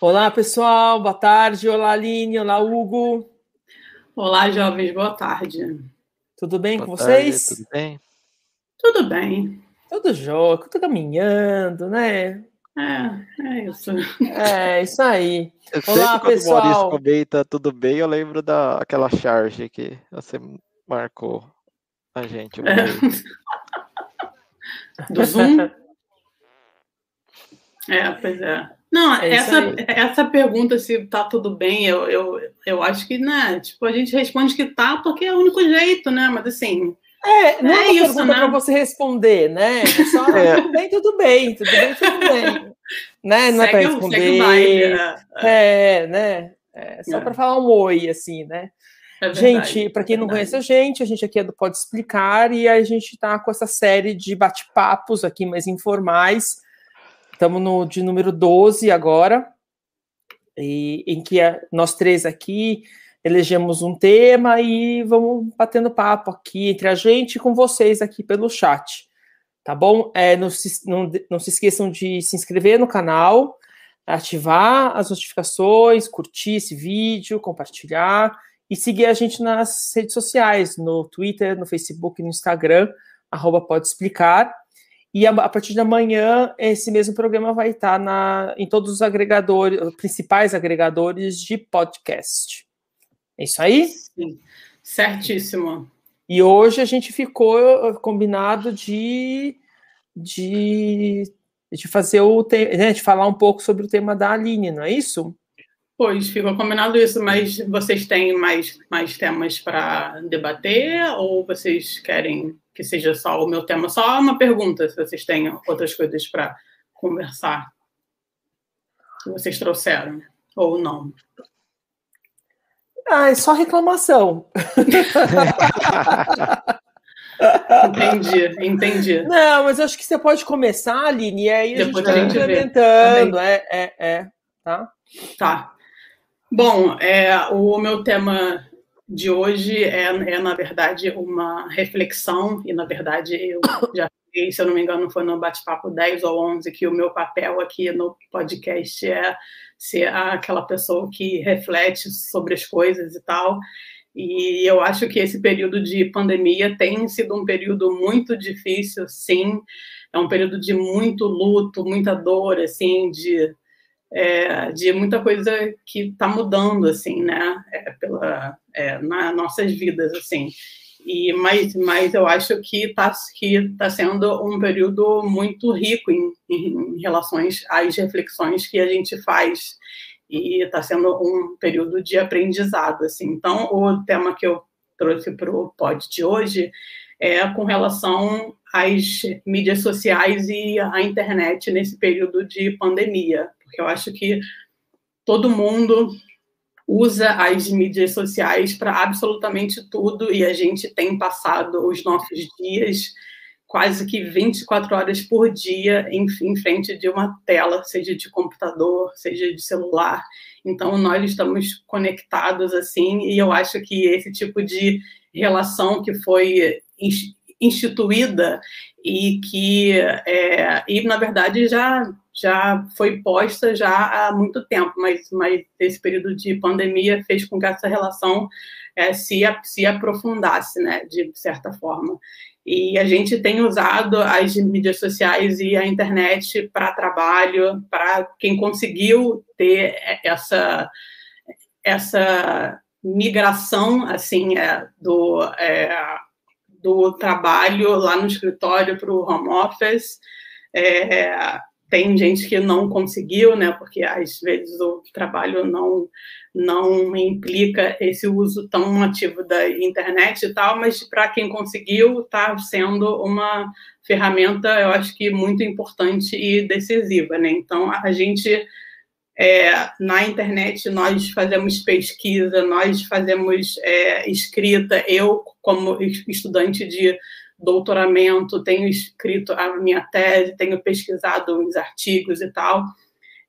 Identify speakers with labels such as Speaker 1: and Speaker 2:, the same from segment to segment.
Speaker 1: Olá, pessoal, boa tarde. Olá, Aline. Olá, Hugo.
Speaker 2: Olá, jovens, boa tarde.
Speaker 1: Tudo bem boa com tarde, vocês?
Speaker 3: Tudo bem?
Speaker 2: Tudo bem.
Speaker 1: Tudo jóia, tudo caminhando, né?
Speaker 2: É, é isso.
Speaker 1: É, isso aí.
Speaker 3: Eu Olá, sempre pessoal. quando o Maurício comenta tudo bem, eu lembro daquela charge que você marcou a gente. É.
Speaker 2: Do Zoom? é, pois é. Não, é essa, essa pergunta se tá tudo bem, eu, eu, eu acho que, né, tipo, a gente responde que tá porque é o único jeito, né, mas assim...
Speaker 1: É, não é, é isso, né? para você responder, né? É só, é. tudo bem, tudo bem, tudo bem, tudo bem. né? Não segue, é para responder. Baile, é, é, né? É só para falar um oi, assim, né? É gente, para quem não conhece a gente, a gente aqui é do Pode Explicar e a gente está com essa série de bate-papos aqui mais informais Estamos no de número 12 agora, e, em que a, nós três aqui elegemos um tema e vamos batendo papo aqui entre a gente e com vocês aqui pelo chat. Tá bom? É, não, se, não, não se esqueçam de se inscrever no canal, ativar as notificações, curtir esse vídeo, compartilhar e seguir a gente nas redes sociais, no Twitter, no Facebook, no Instagram, arroba pode explicar. E a, a, partir de amanhã, esse mesmo programa vai estar na, em todos os agregadores, principais agregadores de podcast. É isso aí?
Speaker 2: Sim, certíssimo.
Speaker 1: E hoje a gente ficou uh, combinado de, de, de fazer o né, de falar um pouco sobre o tema da Aline, não é isso?
Speaker 2: Pois, ficou combinado isso, mas vocês têm mais, mais temas para debater ou vocês querem que seja só o meu tema. Só uma pergunta, se vocês têm outras coisas para conversar que vocês trouxeram, ou não.
Speaker 1: Ah, é só reclamação.
Speaker 2: entendi, entendi.
Speaker 1: Não, mas acho que você pode começar, Aline, e aí Depois a gente vai implementando. É, é, é. Tá?
Speaker 2: Tá. Bom, é, o meu tema de hoje é, é, na verdade, uma reflexão, e, na verdade, eu já falei, se eu não me engano, foi no bate-papo 10 ou 11, que o meu papel aqui no podcast é ser aquela pessoa que reflete sobre as coisas e tal. E eu acho que esse período de pandemia tem sido um período muito difícil, sim. É um período de muito luto, muita dor, assim, de é, de muita coisa que está mudando assim, né, é, pela é, nas nossas vidas assim. E mas, mas eu acho que está que tá sendo um período muito rico em, em relações às reflexões que a gente faz e está sendo um período de aprendizado assim. Então o tema que eu trouxe para o pod de hoje é com relação às mídias sociais e à internet nesse período de pandemia porque eu acho que todo mundo usa as mídias sociais para absolutamente tudo e a gente tem passado os nossos dias quase que 24 horas por dia em, em frente de uma tela, seja de computador, seja de celular. Então nós estamos conectados assim e eu acho que esse tipo de relação que foi instituída e que é, e na verdade já já foi posta já há muito tempo, mas, mas esse período de pandemia fez com que essa relação é, se, se aprofundasse, né, de certa forma. E a gente tem usado as mídias sociais e a internet para trabalho, para quem conseguiu ter essa, essa migração assim é, do, é, do trabalho lá no escritório para o home office. É, tem gente que não conseguiu, né, porque às vezes o trabalho não não implica esse uso tão ativo da internet e tal, mas para quem conseguiu, está sendo uma ferramenta, eu acho que muito importante e decisiva, né? Então a gente é, na internet nós fazemos pesquisa, nós fazemos é, escrita. Eu, como estudante de doutoramento, tenho escrito a minha tese, tenho pesquisado os artigos e tal.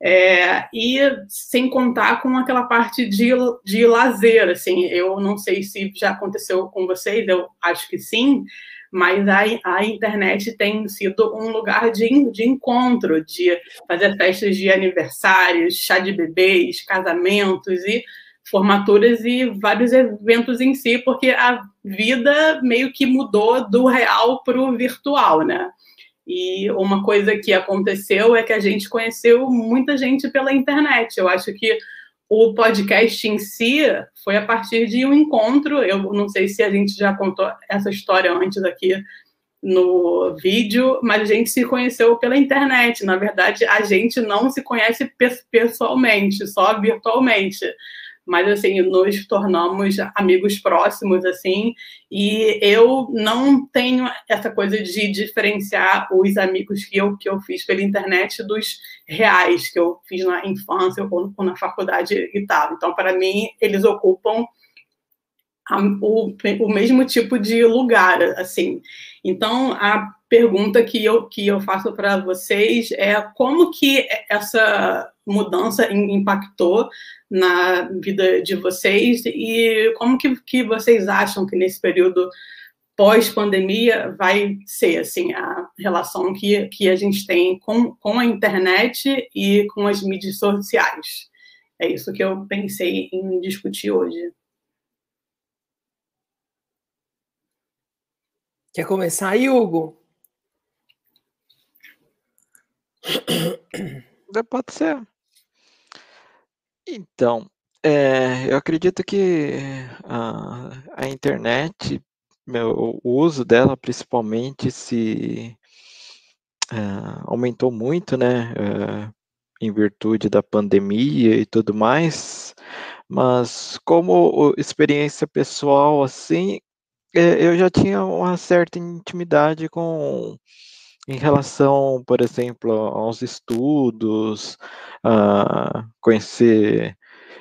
Speaker 2: É, e sem contar com aquela parte de, de lazer, assim, eu não sei se já aconteceu com vocês, eu acho que sim, mas a, a internet tem sido um lugar de, de encontro, de fazer festas de aniversários, chá de bebês, casamentos e formaturas e vários eventos em si, porque a vida meio que mudou do real para o virtual, né? E uma coisa que aconteceu é que a gente conheceu muita gente pela internet. Eu acho que o podcast em si foi a partir de um encontro. Eu não sei se a gente já contou essa história antes aqui no vídeo, mas a gente se conheceu pela internet. Na verdade, a gente não se conhece pessoalmente, só virtualmente mas assim nos tornamos amigos próximos assim e eu não tenho essa coisa de diferenciar os amigos que eu que eu fiz pela internet dos reais que eu fiz na infância ou, na faculdade e tal. Então para mim eles ocupam a, o, o mesmo tipo de lugar assim então a pergunta que eu que eu faço para vocês é como que essa mudança impactou na vida de vocês e como que, que vocês acham que nesse período pós-pandemia vai ser assim a relação que, que a gente tem com, com a internet e com as mídias sociais. É isso que eu pensei em discutir hoje.
Speaker 1: Quer começar aí, Hugo?
Speaker 3: Pode ser. Então, é, eu acredito que a, a internet, meu, o uso dela principalmente se é, aumentou muito, né? É, em virtude da pandemia e tudo mais, mas como experiência pessoal, assim, eu já tinha uma certa intimidade com em relação, por exemplo, aos estudos, a conhecer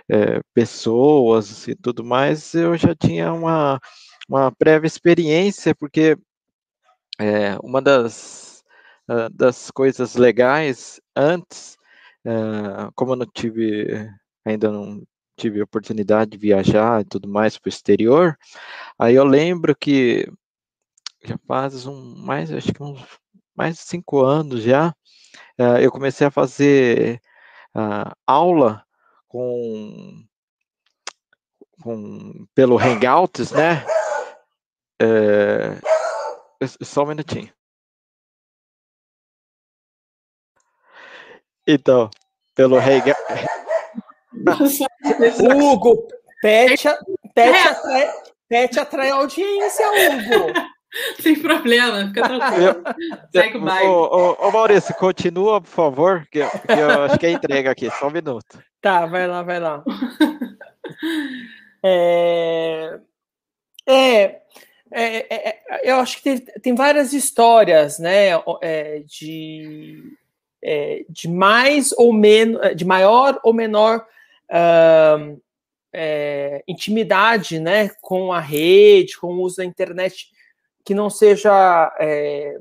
Speaker 3: é, pessoas e tudo mais, eu já tinha uma, uma prévia experiência, porque é, uma das, das coisas legais antes, uh, como eu não tive, ainda não tive oportunidade de viajar e tudo mais para o exterior, aí eu lembro que já faz um, mais, acho que uns mais de cinco anos já, uh, eu comecei a fazer uh, aula com, com pelo Hangouts, né? É, só um minutinho. Então, pelo Hangouts.
Speaker 1: Hugo, pet, pet, atrai, pet atrai audiência, Hugo.
Speaker 2: Sem problema, fica tranquilo. Segue o baile.
Speaker 3: Ô, ô, ô, Maurício, continua, por favor, que, que eu acho que é entrega aqui, só um minuto.
Speaker 1: Tá, vai lá, vai lá. é... É, é, é, é, eu acho que tem, tem várias histórias, né, é, de, é, de mais ou menos, de maior ou menor é, intimidade, né, com a rede, com o uso da internet que não seja é,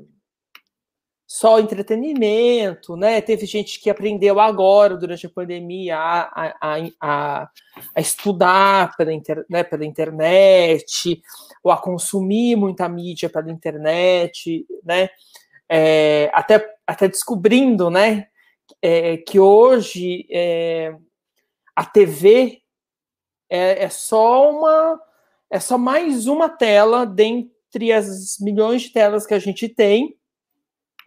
Speaker 1: só entretenimento, né? Teve gente que aprendeu agora, durante a pandemia, a, a, a, a estudar pela, inter, né, pela internet, ou a consumir muita mídia pela internet, né? É, até, até descobrindo, né? É, que hoje é, a TV é, é só uma é só mais uma tela dentro entre as milhões de telas que a gente tem,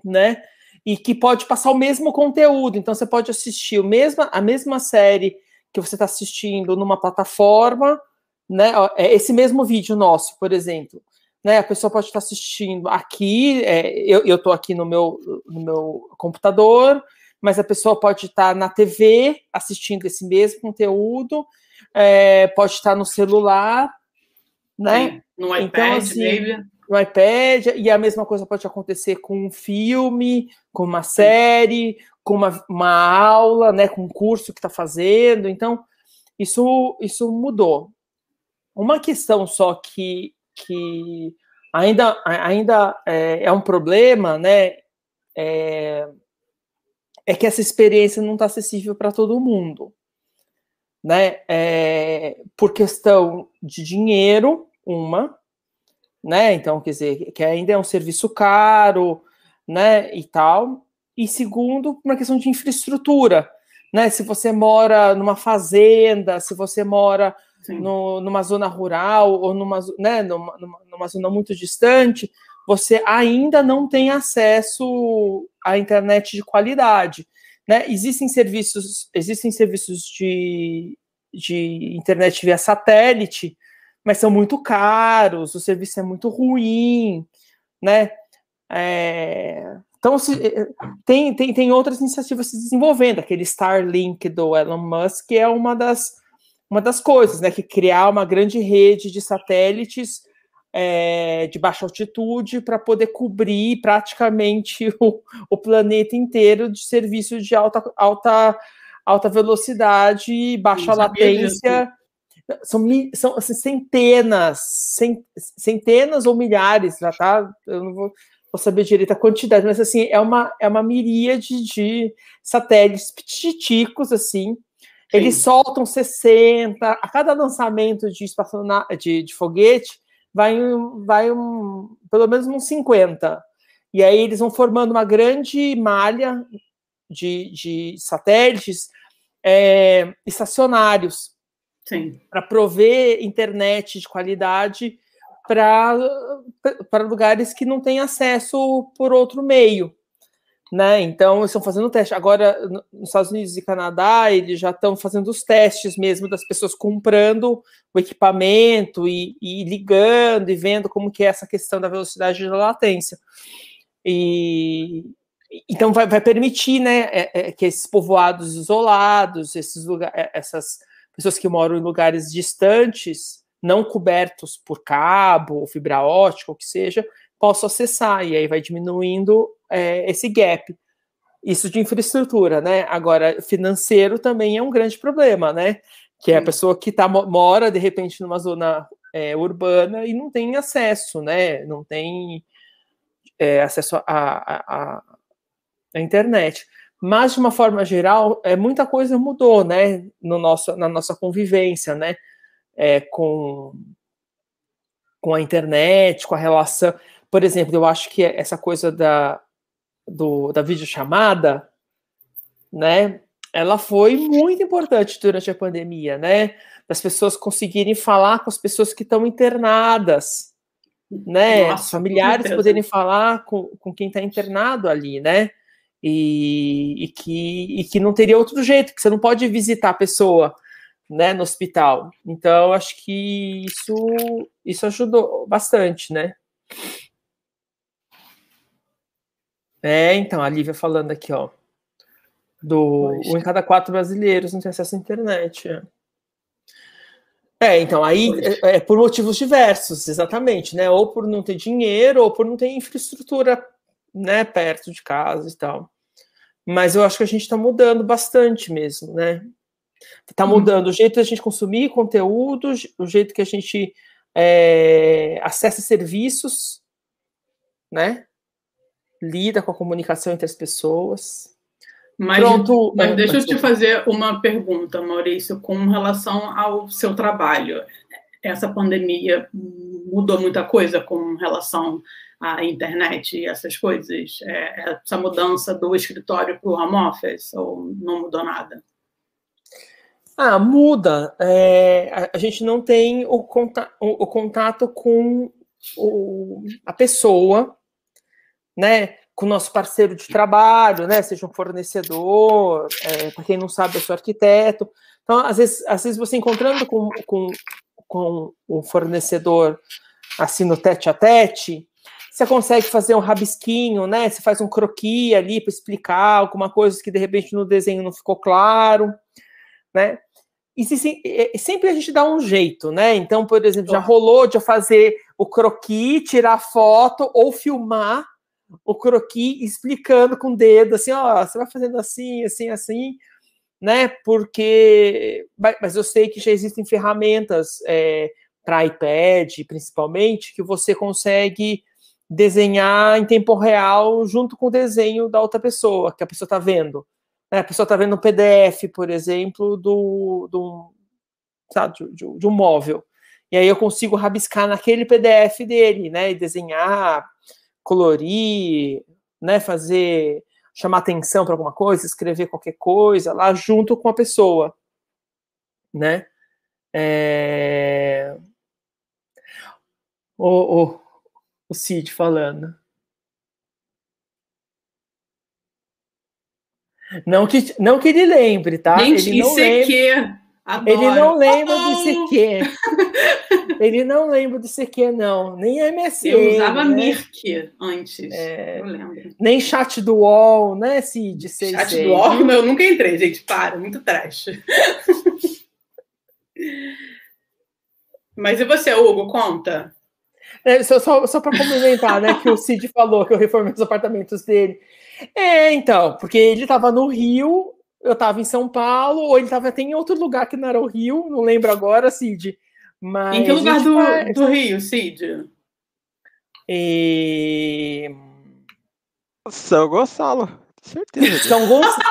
Speaker 1: né? E que pode passar o mesmo conteúdo. Então, você pode assistir o mesma, a mesma série que você está assistindo numa plataforma, né? É esse mesmo vídeo nosso, por exemplo. Né, a pessoa pode estar assistindo aqui, é, eu estou aqui no meu, no meu computador, mas a pessoa pode estar na TV assistindo esse mesmo conteúdo, é, pode estar no celular, né? Sim,
Speaker 2: no então, iPad, então, assim,
Speaker 1: No iPad, e a mesma coisa pode acontecer com um filme, com uma série, com uma, uma aula, né? Com um curso que está fazendo. Então, isso, isso mudou. Uma questão só que, que ainda, ainda é, é um problema, né? É, é que essa experiência não está acessível para todo mundo né? É, por questão de dinheiro, uma, né? Então, quer dizer, que ainda é um serviço caro, né? E tal. E segundo, uma questão de infraestrutura, né? Se você mora numa fazenda, se você mora no, numa zona rural ou numa, né, numa, numa zona muito distante, você ainda não tem acesso à internet de qualidade. Né? Existem serviços, existem serviços de, de internet via satélite, mas são muito caros, o serviço é muito ruim, né? É, então, se, tem, tem, tem outras iniciativas se desenvolvendo, aquele Starlink do Elon Musk é uma das, uma das coisas, né? Que criar uma grande rede de satélites é, de baixa altitude para poder cobrir praticamente o, o, planeta inteiro de serviços de alta, alta, alta velocidade, baixa latência. São, são assim, centenas, centenas ou milhares, já tá? Eu não vou, vou, saber direito a quantidade, mas assim, é uma, é uma miríade de satélites pititicos, assim. Eles soltam 60, a cada lançamento de, de, de foguete, vai, vai um, pelo menos uns 50. E aí eles vão formando uma grande malha de, de satélites é, estacionários para prover internet de qualidade para lugares que não têm acesso por outro meio né? Então, estão fazendo teste. Agora, nos Estados Unidos e Canadá, eles já estão fazendo os testes mesmo das pessoas comprando o equipamento e, e, ligando e vendo como que é essa questão da velocidade e da latência. E então vai, vai permitir, né, é, é, que esses povoados isolados, esses lugares, é, essas pessoas que moram em lugares distantes, não cobertos por cabo fibra ótica, ou que seja, possam acessar, e aí vai diminuindo é, esse gap. Isso de infraestrutura, né? Agora, financeiro também é um grande problema, né? Que é a pessoa que tá, mora, de repente, numa zona é, urbana e não tem acesso, né? Não tem é, acesso à internet. Mas, de uma forma geral, é, muita coisa mudou, né? No nosso, na nossa convivência, né? É, com, com a internet, com a relação. Por exemplo, eu acho que essa coisa da, do, da videochamada, né? Ela foi muito importante durante a pandemia, né? Das pessoas conseguirem falar com as pessoas que estão internadas, né? Nossa, Os familiares poderem falar com, com quem está internado ali, né? E, e, que, e que não teria outro jeito, que você não pode visitar a pessoa né, no hospital. Então, acho que isso, isso ajudou bastante, né? É, então, a Lívia falando aqui, ó. Do um em cada quatro brasileiros não tem acesso à internet. É, é então, aí é, é, por motivos diversos, exatamente, né? Ou por não ter dinheiro, ou por não ter infraestrutura, né, perto de casa e tal. Mas eu acho que a gente está mudando bastante mesmo, né? Está mudando hum. o jeito da gente consumir conteúdo, o jeito que a gente é, acessa serviços, né? Lida com a comunicação entre as pessoas.
Speaker 2: Mas, Pronto, mas deixa eu te fazer uma pergunta, Maurício, com relação ao seu trabalho. Essa pandemia mudou muita coisa com relação à internet e essas coisas? É, essa mudança do escritório para o home office, ou não mudou nada?
Speaker 1: Ah, muda. É, a, gente não tem o, conta, o, o contato com o, a pessoa né, com o nosso parceiro de trabalho, né, seja um fornecedor, é, para quem não sabe, eu sou arquiteto. Então, às vezes, às vezes você encontrando com, com, com o fornecedor assim no tete a tete, você consegue fazer um rabisquinho, né? Você faz um croquis ali para explicar alguma coisa que de repente no desenho não ficou claro, né? E se, sempre a gente dá um jeito, né? Então, por exemplo, já rolou de eu fazer o croquis, tirar foto ou filmar o croquis explicando com o dedo, assim, ó, você vai fazendo assim, assim, assim, né? Porque, mas eu sei que já existem ferramentas é, para iPad, principalmente, que você consegue desenhar em tempo real junto com o desenho da outra pessoa, que a pessoa está vendo. Né? A pessoa está vendo um PDF, por exemplo, do, do, sabe, de, de um móvel. e aí eu consigo rabiscar naquele PDF dele, né? E desenhar, colorir, né? Fazer chamar atenção para alguma coisa, escrever qualquer coisa lá junto com a pessoa, né? É... O, o, o Cid falando. Não que, não que ele lembre, tá?
Speaker 2: Gente,
Speaker 1: ele
Speaker 2: não lembra. Adoro.
Speaker 1: Ele não lembra oh! de CQ. Ele não lembra de CQ, não. Nem MSN.
Speaker 2: Eu usava né? Mirk antes. É... Eu lembro.
Speaker 1: Nem chat do UOL, né, Cid?
Speaker 2: Chat do UOL, eu nunca entrei, gente. Para, muito trash. Mas e você, Hugo? Conta.
Speaker 1: É, só só, só para complementar, né, que o Cid falou que eu reformei os apartamentos dele. É, então, porque ele estava no Rio eu estava em São Paulo, ou ele estava até em outro lugar que não era o Rio, não lembro agora, Cid. Mas
Speaker 2: em que lugar do, faz... do Rio, Cid?
Speaker 1: E...
Speaker 3: São Gonçalo, certeza.
Speaker 1: São Gonçalo.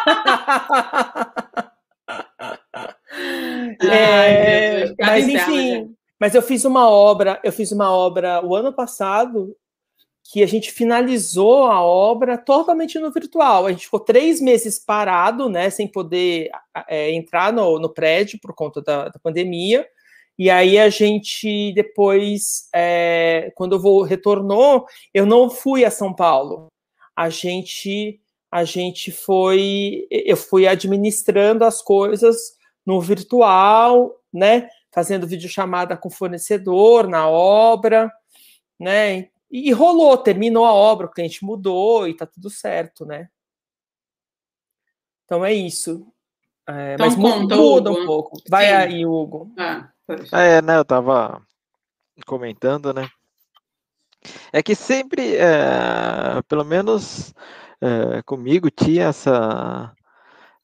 Speaker 1: é, mas enfim, mas eu fiz uma obra, eu fiz uma obra o ano passado que a gente finalizou a obra totalmente no virtual. A gente ficou três meses parado, né, sem poder é, entrar no, no, prédio por conta da, da, pandemia. E aí a gente depois, é, quando eu vou retornou, eu não fui a São Paulo. A gente, a gente foi, eu fui administrando as coisas no virtual, né, fazendo videochamada com o fornecedor na obra, né? E, rolou, terminou a obra, o cliente mudou e tá tudo certo, né? Então é isso. É, então, mas conta, muda Hugo. um pouco. Vai Sim. aí, Hugo.
Speaker 3: Ah, é, né? Eu tava comentando, né? É que sempre, é, pelo menos é, comigo, tinha essa,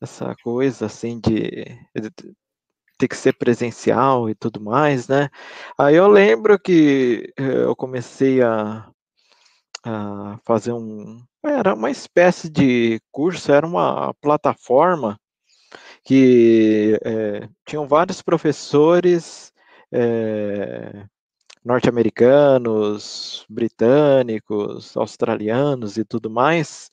Speaker 3: essa coisa assim de, de ter que ser presencial e tudo mais, né? Aí eu lembro que eh, eu comecei a, a fazer um. Era uma espécie de curso, era uma plataforma que é, tinham vários professores é, norte-americanos, britânicos, australianos e tudo mais,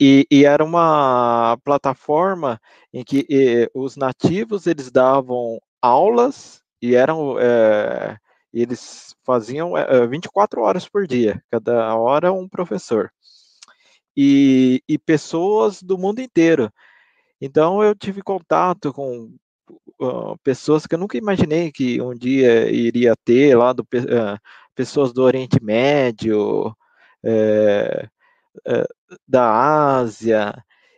Speaker 3: e, e, era uma plataforma em que e, os nativos eles davam aulas e eram é, eles faziam é, 24 horas por dia, cada hora um professor. E, e pessoas do mundo inteiro. Então eu tive contato com uh, pessoas que eu nunca imaginei que um dia iria ter lá do, uh, pessoas do Oriente Médio, uh, da Ásia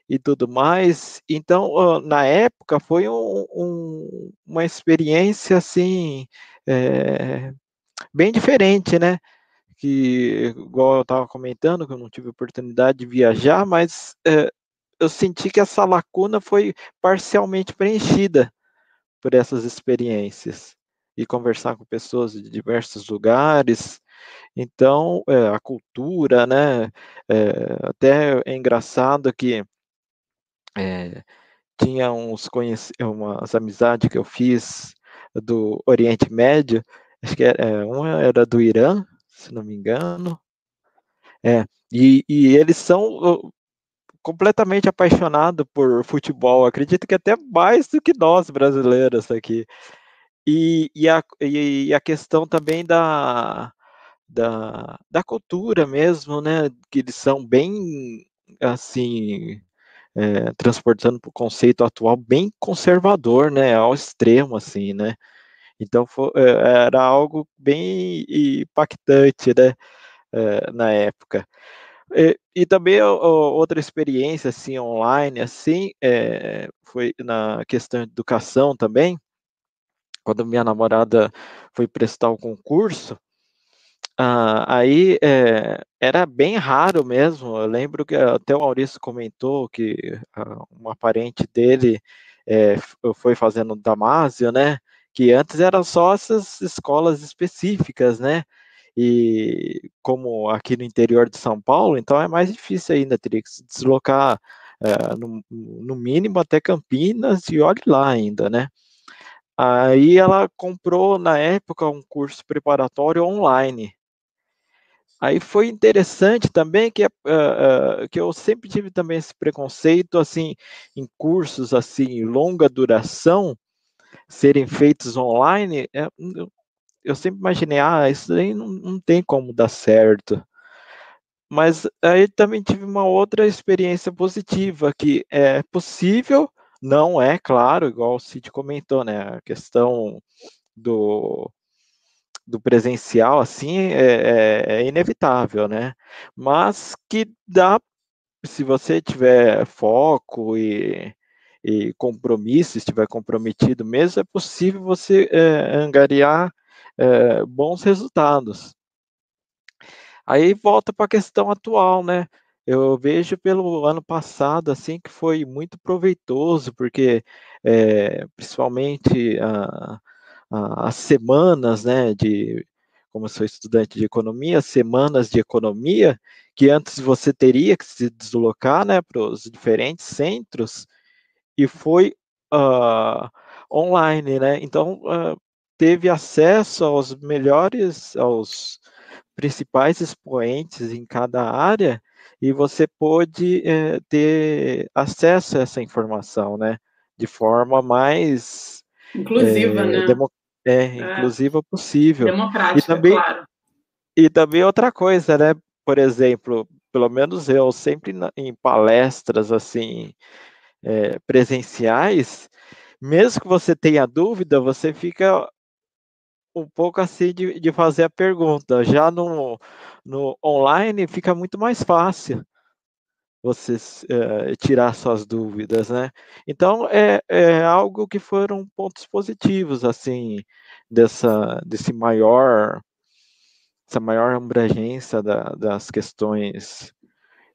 Speaker 3: e tudo mais. Então, na época, foi um, um, uma experiência assim é, bem diferente, né? Que, igual eu estava comentando, que eu não tive oportunidade de viajar, mas eu senti que essa lacuna foi parcialmente preenchida por essas experiências e conversar com pessoas de diversos lugares então, é, a cultura, né? É, até é engraçado que é, tinha uns umas amizades que eu fiz do Oriente Médio, acho que era, uma era do Irã, se não me engano, é, e, e eles são completamente apaixonados por futebol, acredito que até mais do que nós brasileiros aqui. E, e, a, e a questão também da, da, da cultura mesmo, né? Que eles são bem, assim, é, transportando para o conceito atual, bem conservador, né? Ao extremo, assim, né? Então, foi, é, era algo bem impactante, né? É, na época. E, e também outra experiência, assim, online, assim, é, foi na questão de educação também, quando minha namorada foi prestar o concurso, ah, aí é, era bem raro mesmo. Eu lembro que até o Maurício comentou que ah, uma parente dele é, foi fazendo Damásio, né? Que antes eram só essas escolas específicas, né? E como aqui no interior de São Paulo, então é mais difícil ainda, teria que se deslocar é, no, no mínimo até Campinas e olhe lá ainda, né? Aí ela comprou na época um curso preparatório online. Aí foi interessante também que, uh, uh, que eu sempre tive também esse preconceito, assim, em cursos, assim, longa duração, serem feitos online, é, eu sempre imaginei, ah, isso aí não, não tem como dar certo. Mas aí também tive uma outra experiência positiva, que é possível, não é, claro, igual o Cid comentou, né, a questão do do presencial, assim, é, é, é, inevitável, né? Mas que dá, se você tiver foco e, e compromisso, estiver comprometido mesmo, é possível você é, angariar é, bons resultados. Aí volta para a questão atual, né? Eu vejo pelo ano passado, assim, que foi muito proveitoso, porque é, principalmente a as semanas, né, de, como eu sou estudante de economia, semanas de economia, que antes você teria que se deslocar, né, para os diferentes centros, e foi uh, online, né, então uh, teve acesso aos melhores, aos principais expoentes em cada área, e você pôde eh, ter acesso a essa informação, né, de forma mais
Speaker 2: inclusiva, é, né?
Speaker 3: É, é, inclusiva possível.
Speaker 2: Democrática, e também, claro.
Speaker 3: E também outra coisa, né? Por exemplo, pelo menos eu, sempre na, em palestras assim é, presenciais, mesmo que você tenha dúvida, você fica um pouco assim de, de fazer a pergunta. Já no, no online fica muito mais fácil você é, tirar suas dúvidas, né? Então é, é algo que foram pontos positivos assim dessa desse maior essa maior abrangência da, das questões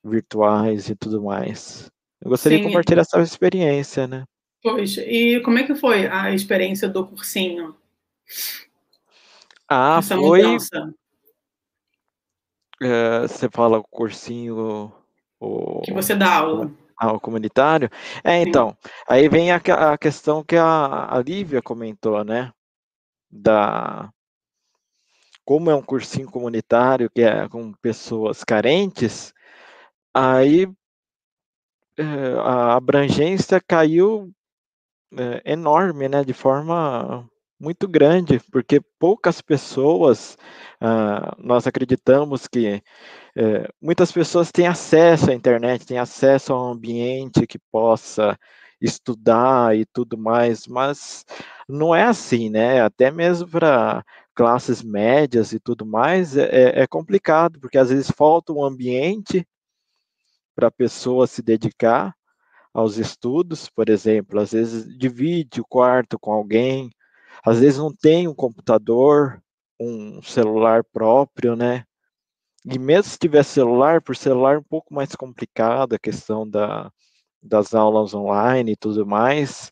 Speaker 3: virtuais e tudo mais. Eu gostaria Sim. de compartilhar essa experiência, né?
Speaker 2: Pois, e como é que foi a experiência do cursinho?
Speaker 3: Ah, essa foi. Mudança? É, você fala o cursinho
Speaker 2: o, que você dá aula.
Speaker 3: Ao comunitário. É, então, Sim. aí vem a, a questão que a, a Lívia comentou, né? Da, como é um cursinho comunitário que é com pessoas carentes, aí é, a abrangência caiu é, enorme, né, de forma muito grande, porque poucas pessoas, ah, nós acreditamos que é, muitas pessoas têm acesso à internet, têm acesso a um ambiente que possa estudar e tudo mais, mas não é assim, né? Até mesmo para classes médias e tudo mais é, é, é complicado, porque às vezes falta um ambiente para a pessoa se dedicar aos estudos, por exemplo, às vezes divide o quarto com alguém, às vezes não tem um computador, um celular próprio, né? E mesmo se tiver celular, por celular é um pouco mais complicado a questão da, das aulas online e tudo mais.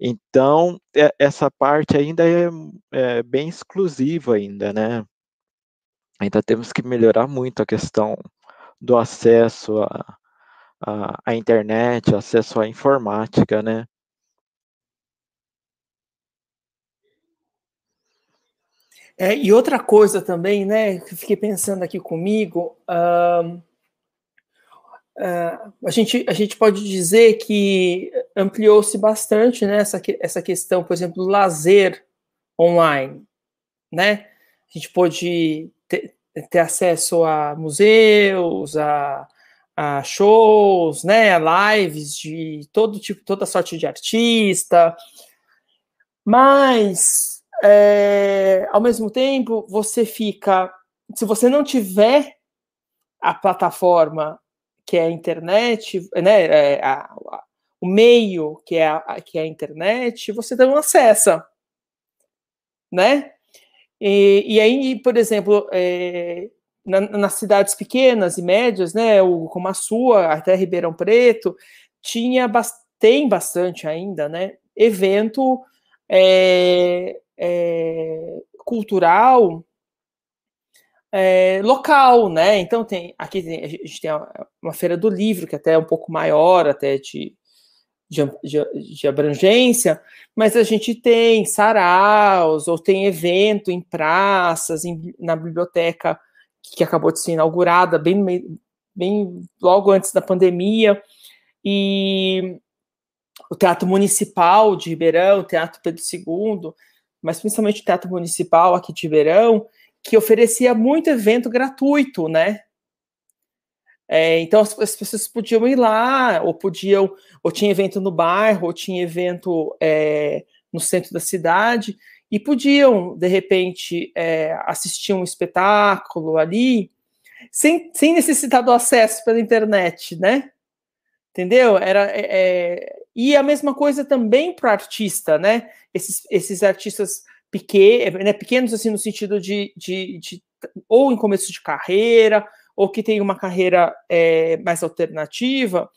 Speaker 3: Então, é, essa parte ainda é, é, bem exclusiva ainda, né? Ainda temos que melhorar muito a questão do acesso à, à, à internet, acesso à informática, né?
Speaker 1: É, e outra coisa também, né, que fiquei pensando aqui comigo, uh, uh, a, gente, a gente pode dizer que ampliou-se bastante né, essa, essa questão, por exemplo, do lazer online, né? A gente pode ter, ter acesso a museus, a, a shows, né, a lives de todo tipo, toda sorte de artista, mas é, ao mesmo tempo, você fica. Se você não tiver a plataforma que é a internet, né, é, a, a, o meio que é a, que é a internet, você não acessa, né? E, e aí, por exemplo, é, na, nas cidades pequenas e médias, né, o, como a sua, até Ribeirão Preto, tinha tem bastante ainda, né, evento é, é, cultural é, local, né? Então tem aqui tem, a gente tem uma feira do livro que até é um pouco maior até de, de, de, abrangência, mas a gente tem saraus, ou tem evento em praças, em, na biblioteca que acabou de ser inaugurada bem, bem logo antes da pandemia, e o Teatro Municipal de Ribeirão, o Teatro Pedro II, mas principalmente o Teatro Municipal aqui de Ribeirão, que oferecia muito evento gratuito, né? É, então as, as, pessoas podiam ir lá, ou podiam, ou tinha evento no bairro, ou tinha evento é, no centro da cidade, e podiam, de repente, é, assistir um espetáculo ali, sem, sem necessitar do acesso pela internet, né? Entendeu? Era, é, é e a mesma coisa também para o artista, né? Esses, esses artistas pequenos, né, pequenos assim no sentido de, de, de, ou em começo de carreira, ou que tem uma carreira é, mais alternativa,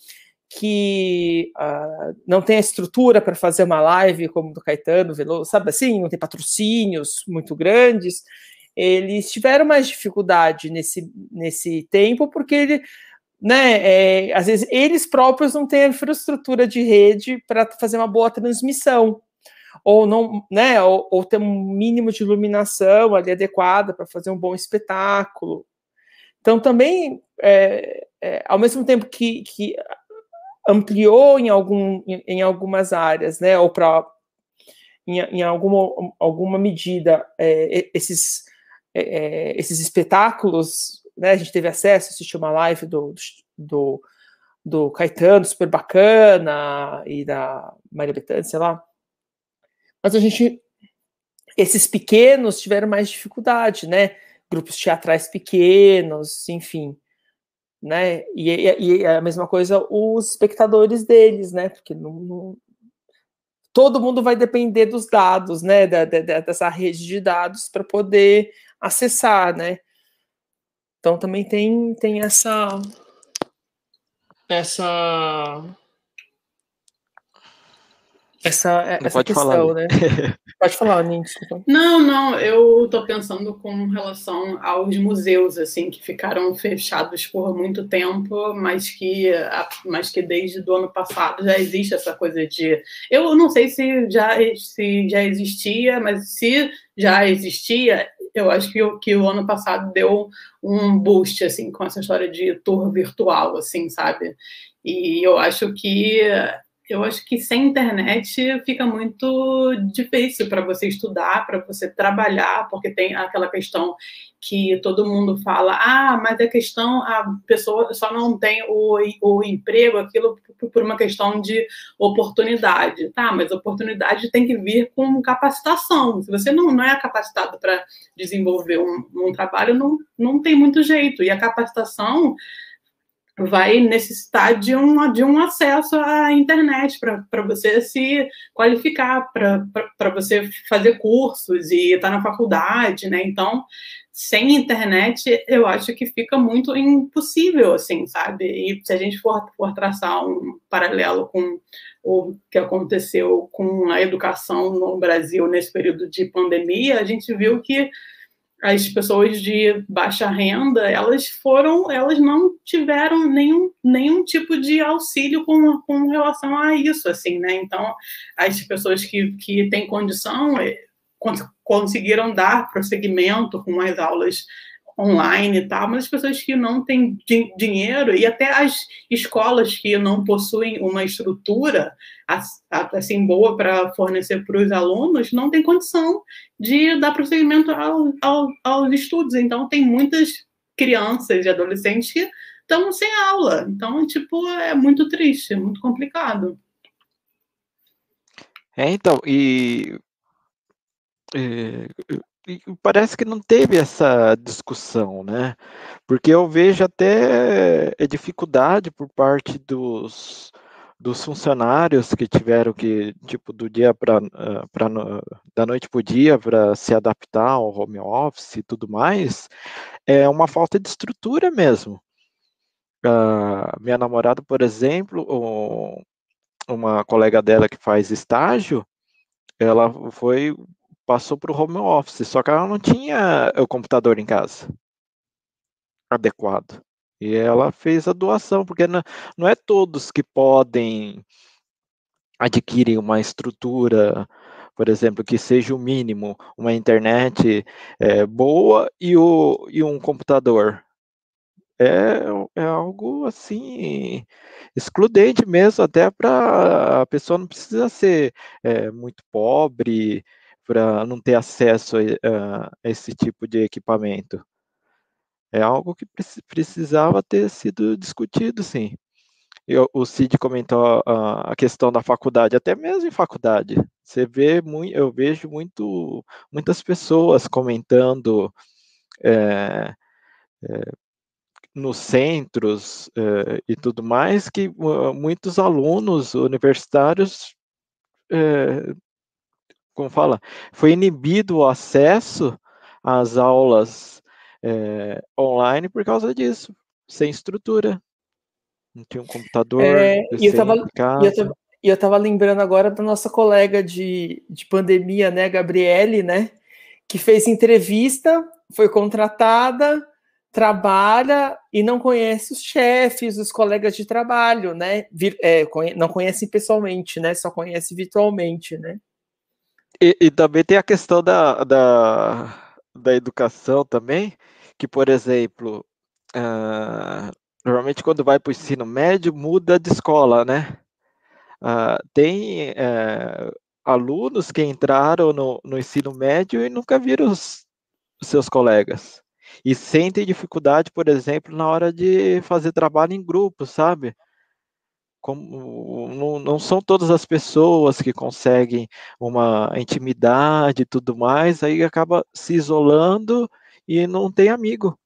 Speaker 1: que uh, não tem a estrutura para fazer uma live como do Caetano Veloso, sabe assim, não tem patrocínios muito grandes, eles tiveram mais dificuldade nesse, nesse tempo, porque ele, né, é, às vezes eles próprios não têm a infraestrutura de rede para fazer uma boa transmissão ou não, né, ou, ou, ter um mínimo de iluminação ali adequada para fazer um bom espetáculo. Então também, é, é, ao mesmo tempo que, que ampliou em, algum, em, em, algumas áreas, né, ou para em, em, alguma, alguma medida é, esses é, é, esses espetáculos, né, a gente teve acesso, assistiu uma live do, do, do Caetano, super bacana, e da Maria Bethânia, sei lá, mas a gente, esses pequenos tiveram mais dificuldade, né? Grupos teatrais pequenos, enfim, né? E, e, e a mesma coisa os espectadores deles, né? Porque não, não, todo mundo vai depender dos dados, né? Da, da, dessa rede de dados para poder acessar, né? Então também tem, tem essa essa essa, essa pode questão, falar, né? pode falar, Nindy.
Speaker 2: Não, não, eu estou pensando com relação aos museus, assim, que ficaram fechados por muito tempo, mas que, mas que desde o ano passado já existe essa coisa de. Eu não sei se já, se já existia, mas se já existia, eu acho que o, que o ano passado deu um boost, assim, com essa história de tour virtual, assim, sabe? E eu acho que eu acho que sem internet fica muito difícil para você estudar, para você trabalhar, porque tem aquela questão que todo mundo fala, ah, mas a questão, a pessoa só não tem o, o emprego, aquilo por uma questão de oportunidade. Tá, mas oportunidade tem que vir com capacitação. Se você não, não é capacitado para desenvolver um, um trabalho, não, não tem muito jeito. E a capacitação vai necessitar de um, de um acesso à internet para você se qualificar, para você fazer cursos e estar tá na faculdade, né? Então, sem internet, eu acho que fica muito impossível, assim, sabe? E se a gente for, for traçar um paralelo com o que aconteceu com a educação no Brasil nesse período de pandemia, a gente viu que as pessoas de baixa renda, elas foram, elas não tiveram nenhum, nenhum tipo de auxílio com, com relação a isso, assim, né? Então, as pessoas que, que têm condição eh, conseguiram dar prosseguimento com as aulas online e tal, mas as pessoas que não têm dinheiro e até as escolas que não possuem uma estrutura assim boa para fornecer para os alunos não têm condição de dar prosseguimento ao, ao, aos estudos. Então tem muitas crianças e adolescentes que estão sem aula. Então, tipo, é muito triste, é muito complicado.
Speaker 3: É, então, e é, parece que não teve essa discussão, né? Porque eu vejo até é, dificuldade por parte dos, dos funcionários que tiveram que, tipo, do dia para da noite para o dia para se adaptar ao home office e tudo mais, é uma falta de estrutura mesmo. Uh, minha namorada, por exemplo, uma colega dela que faz estágio, ela foi passou para o home office, só que ela não tinha o computador em casa adequado. E ela fez a doação, porque não, não é todos que podem adquirem uma estrutura, por exemplo, que seja o mínimo, uma internet é, boa e, o, e um computador. É, é algo assim excludente mesmo, até para a pessoa não precisa ser é, muito pobre para não ter acesso a, a, esse tipo de equipamento. É algo que precisava ter sido discutido, sim. Eu, o Cid comentou a, a, questão da faculdade, até mesmo em faculdade. Você vê muito, eu vejo muito, muitas pessoas comentando é, é, nos centros é, e tudo mais que uh, muitos alunos universitários, como fala, foi inibido o acesso às aulas é, online por causa disso, sem estrutura. Não tinha um computador.
Speaker 1: É, e eu tava, e eu estava lembrando agora da nossa colega de, de pandemia, né, Gabriele, né, que fez entrevista, foi contratada, trabalha e não conhece os chefes, os colegas de trabalho, né? É, não conhece pessoalmente, né? Só conhece virtualmente, né?
Speaker 3: E, e também tem a questão da, da, da educação também, que, por exemplo, uh, normalmente quando vai para o ensino médio, muda de escola, né? Uh, tem uh, alunos que entraram no, no, ensino médio e nunca viram os, os seus colegas e sentem dificuldade, por exemplo, na hora de fazer trabalho em grupo, sabe? Como, não, não, são todas as pessoas que conseguem uma intimidade e tudo mais, aí acaba se isolando e não tem amigo.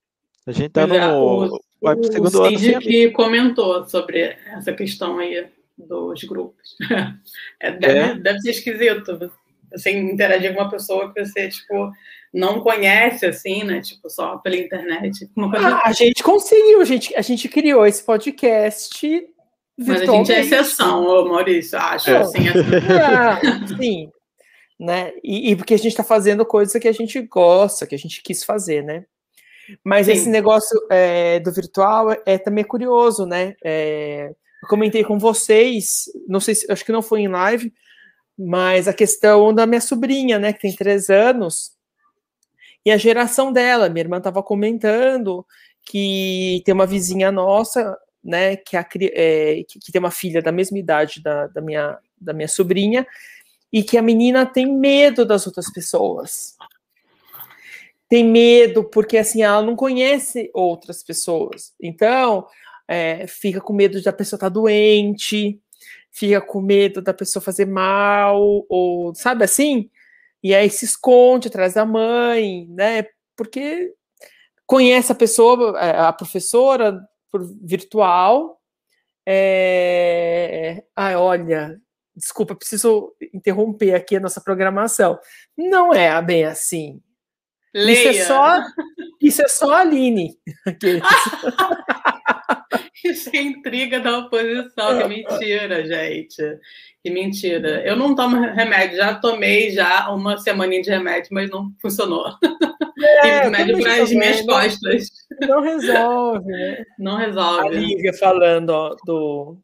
Speaker 3: A gente tá
Speaker 2: é, no, o, vai pro segundo o ano. Que comentou sobre essa questão aí dos grupos. É, deve, é. deve ser esquisito você interagir com uma pessoa que você, tipo, não conhece, assim, né? Tipo, só pela internet.
Speaker 1: Ah, a gente conseguiu, a gente, a gente criou esse podcast
Speaker 2: Mas a gente é exceção, ô Maurício, acho, é. assim. assim.
Speaker 1: Ah, sim, né? E, e, porque a gente está fazendo coisa que a gente gosta, que a gente quis fazer, né? Mas sim. esse negócio é, do virtual é, é, também curioso, né? É, eu comentei com vocês, não sei se, acho que não foi em live, mas a questão da minha sobrinha, né, que tem três anos, e a geração dela. Minha irmã estava comentando que tem uma vizinha nossa, né, que, a, é, que, que, tem uma filha da mesma idade da, da, minha, da minha sobrinha, e que a menina tem medo das outras pessoas. Tem medo porque assim ela não conhece outras pessoas. Então, é, fica com medo de a pessoa estar tá doente, fica com medo da pessoa fazer mal, ou sabe assim? E aí se esconde atrás da mãe, né? Porque conhece a pessoa, é, a professora por virtual. É... Ai, olha, desculpa, preciso interromper aqui a nossa programação. Não é bem assim. Leia. Isso é só, isso é só a Aline.
Speaker 2: Isso é intriga da oposição, que mentira, gente. Que mentira. Eu não tomo remédio, já tomei já uma semaninha de remédio, mas não funcionou. É, remédio para as minhas costas.
Speaker 1: Não resolve, né?
Speaker 2: Não resolve.
Speaker 1: A Lívia falando ó, do.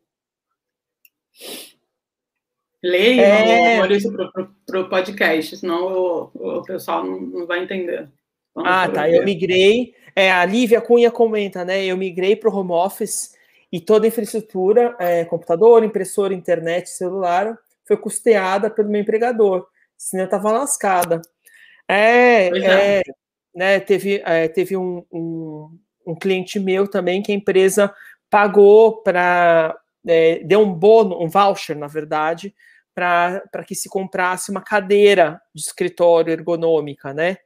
Speaker 2: Leia, é... Maurício, para o podcast, senão o, o pessoal não, não vai entender.
Speaker 1: Vamos ah, tá. Eu migrei. É, a Lívia Cunha comenta, né? Eu migrei para o home office e toda a infraestrutura, é, computador, impressora, internet, celular, foi custeada pelo meu empregador. Senão eu estava lascada. É, é, é. Né, teve, é, teve um, um, um, cliente meu também que a empresa pagou para. É, deu um bônus, um voucher, na verdade, para que se comprasse uma cadeira de escritório ergonômica, né?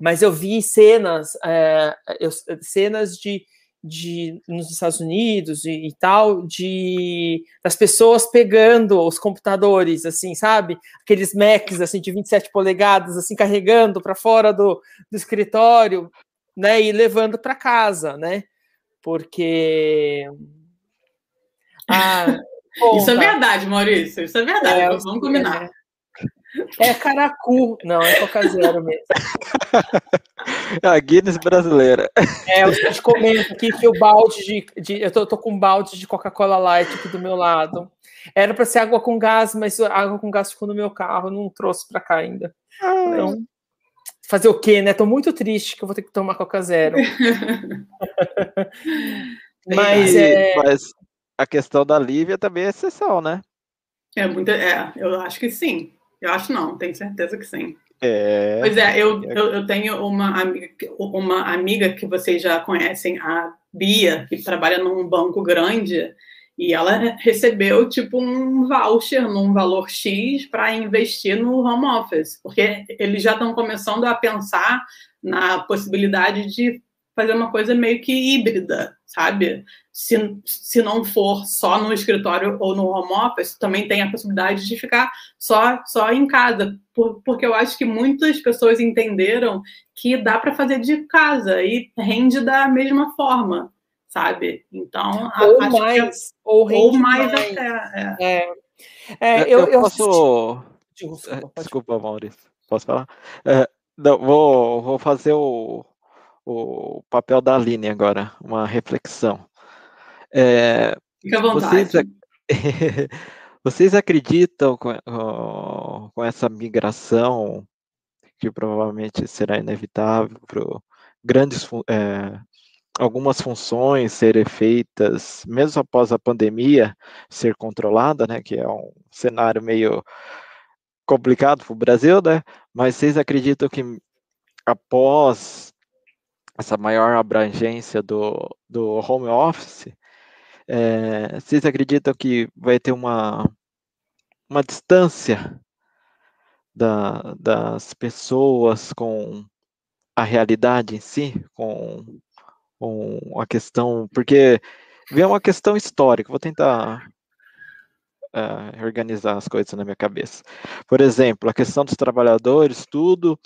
Speaker 1: Mas eu vi cenas, é, eu, cenas de, de nos Estados Unidos e, e, tal, de das pessoas pegando os computadores, assim, sabe? Aqueles Macs assim de 27 polegadas, assim, carregando para fora do, do escritório, né? E levando para casa, né? Porque
Speaker 2: ah, isso é verdade, Maurício. Isso é verdade. É, Vamos combinar. É.
Speaker 1: É caracu, não, é Coca Zero mesmo.
Speaker 3: A Guinness brasileira.
Speaker 1: É, eu te comento aqui que o balde de. de eu tô, tô, com um balde de Coca-Cola Light aqui do meu lado. Era para ser água com gás, mas a água com gás ficou no meu carro, não trouxe para cá ainda. Então, fazer o quê, né? Tô muito triste que eu vou ter que tomar Coca Zero.
Speaker 3: mas, é... mas a questão da Lívia também é exceção, né?
Speaker 2: É, muito, é, eu acho que sim. Eu acho não, tenho certeza que sim.
Speaker 3: É...
Speaker 2: Pois é, eu, eu, eu, tenho uma amiga, uma amiga que vocês já conhecem, a Bia, que trabalha num banco grande, e ela recebeu tipo um voucher num valor X para investir no home office, porque eles já estão começando a pensar na possibilidade de fazer uma coisa meio que híbrida, sabe? Se, se não for só no escritório ou no home office, também tem a possibilidade de ficar só, só em casa, por, porque eu acho que muitas pessoas entenderam que dá para fazer de casa e rende da mesma forma sabe? Então,
Speaker 1: ou é mais, ou, ou mais,
Speaker 2: mais, até. É.
Speaker 1: É. é eu, eu,
Speaker 3: posso. Desculpa, Desculpa, Maurício. Posso falar? É, não, vou, vou fazer o, o papel da Aline agora, uma reflexão. É,
Speaker 2: Fica à vontade.
Speaker 3: Vocês, vocês acreditam com, com essa migração que provavelmente será inevitável para grandes é, algumas funções serem feitas, mesmo após a pandemia ser controlada, né, que é um cenário meio complicado para o Brasil, né, mas vocês acreditam que após essa maior abrangência do, do home office, é, vocês acreditam que vai ter uma, uma distância da, das pessoas com a realidade em si, com uma questão, porque vem uma questão histórica, vou tentar uh, organizar as coisas na minha cabeça. Por exemplo, a questão dos trabalhadores, tudo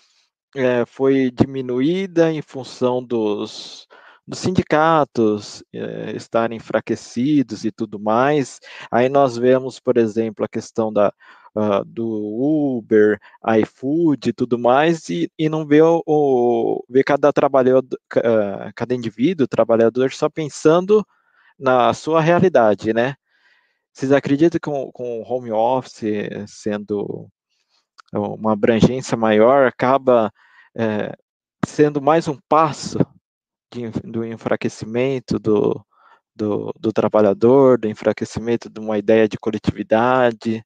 Speaker 3: é, foi diminuída em função dos, dos sindicatos é, estarem enfraquecidos e tudo mais. Aí nós vemos, por exemplo, a questão da, uh, do Uber, iFood e tudo mais, e, e não vê, o, o, vê cada trabalhador, uh, cada indivíduo, trabalhador, só pensando na sua realidade, né? Vocês acreditam que com, com o home office sendo uma abrangência maior, acaba é, sendo mais um passo de, do enfraquecimento do, do, do, trabalhador, do enfraquecimento de uma ideia de coletividade.